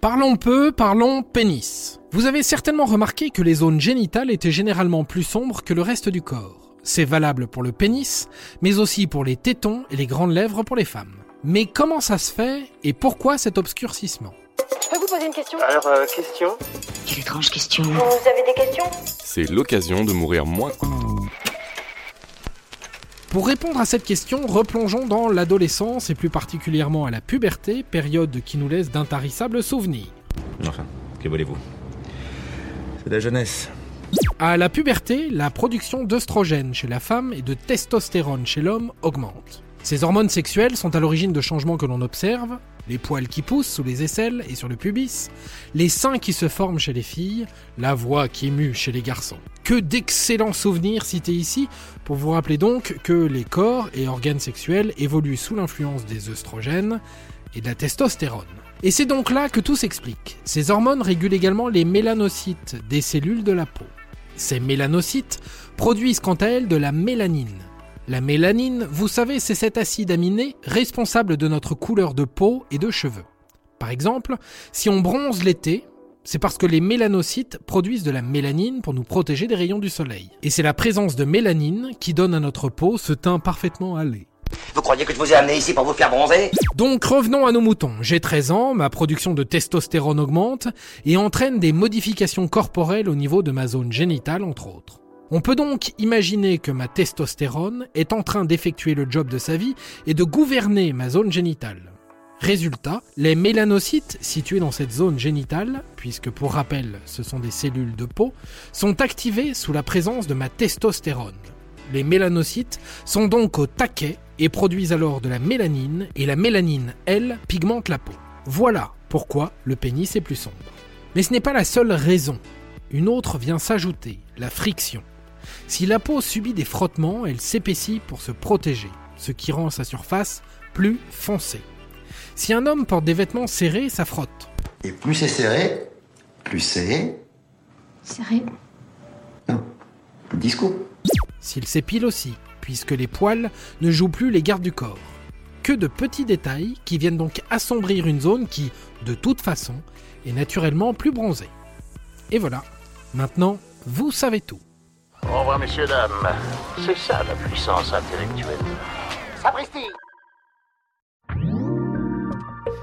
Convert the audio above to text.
Parlons peu, parlons pénis. Vous avez certainement remarqué que les zones génitales étaient généralement plus sombres que le reste du corps. C'est valable pour le pénis, mais aussi pour les tétons et les grandes lèvres pour les femmes. Mais comment ça se fait et pourquoi cet obscurcissement? Je peux vous poser une question? Alors, euh, question? Quelle étrange question. Vous avez des questions? C'est l'occasion de mourir moins. Pour répondre à cette question, replongeons dans l'adolescence et plus particulièrement à la puberté, période qui nous laisse d'intarissables souvenirs. Enfin, que voulez-vous? C'est la jeunesse. À la puberté, la production d'œstrogène chez la femme et de testostérone chez l'homme augmente. Ces hormones sexuelles sont à l'origine de changements que l'on observe, les poils qui poussent sous les aisselles et sur le pubis, les seins qui se forment chez les filles, la voix qui émue chez les garçons. Que d'excellents souvenirs cités ici pour vous rappeler donc que les corps et organes sexuels évoluent sous l'influence des œstrogènes et de la testostérone. Et c'est donc là que tout s'explique. Ces hormones régulent également les mélanocytes des cellules de la peau. Ces mélanocytes produisent quant à elles de la mélanine. La mélanine, vous savez, c'est cet acide aminé responsable de notre couleur de peau et de cheveux. Par exemple, si on bronze l'été, c'est parce que les mélanocytes produisent de la mélanine pour nous protéger des rayons du soleil. Et c'est la présence de mélanine qui donne à notre peau ce teint parfaitement allé. Vous croyez que je vous ai amené ici pour vous faire bronzer? Donc revenons à nos moutons. J'ai 13 ans, ma production de testostérone augmente et entraîne des modifications corporelles au niveau de ma zone génitale entre autres. On peut donc imaginer que ma testostérone est en train d'effectuer le job de sa vie et de gouverner ma zone génitale. Résultat, les mélanocytes situés dans cette zone génitale, puisque pour rappel ce sont des cellules de peau, sont activés sous la présence de ma testostérone. Les mélanocytes sont donc au taquet et produisent alors de la mélanine, et la mélanine, elle, pigmente la peau. Voilà pourquoi le pénis est plus sombre. Mais ce n'est pas la seule raison. Une autre vient s'ajouter, la friction. Si la peau subit des frottements, elle s'épaissit pour se protéger, ce qui rend sa surface plus foncée. Si un homme porte des vêtements serrés, ça frotte. Et plus c'est serré, plus c'est... Serré. Non, disco. S'il s'épile aussi, puisque les poils ne jouent plus les gardes du corps. Que de petits détails qui viennent donc assombrir une zone qui, de toute façon, est naturellement plus bronzée. Et voilà, maintenant, vous savez tout. Au revoir, messieurs, dames. C'est ça la puissance intellectuelle. Sapristi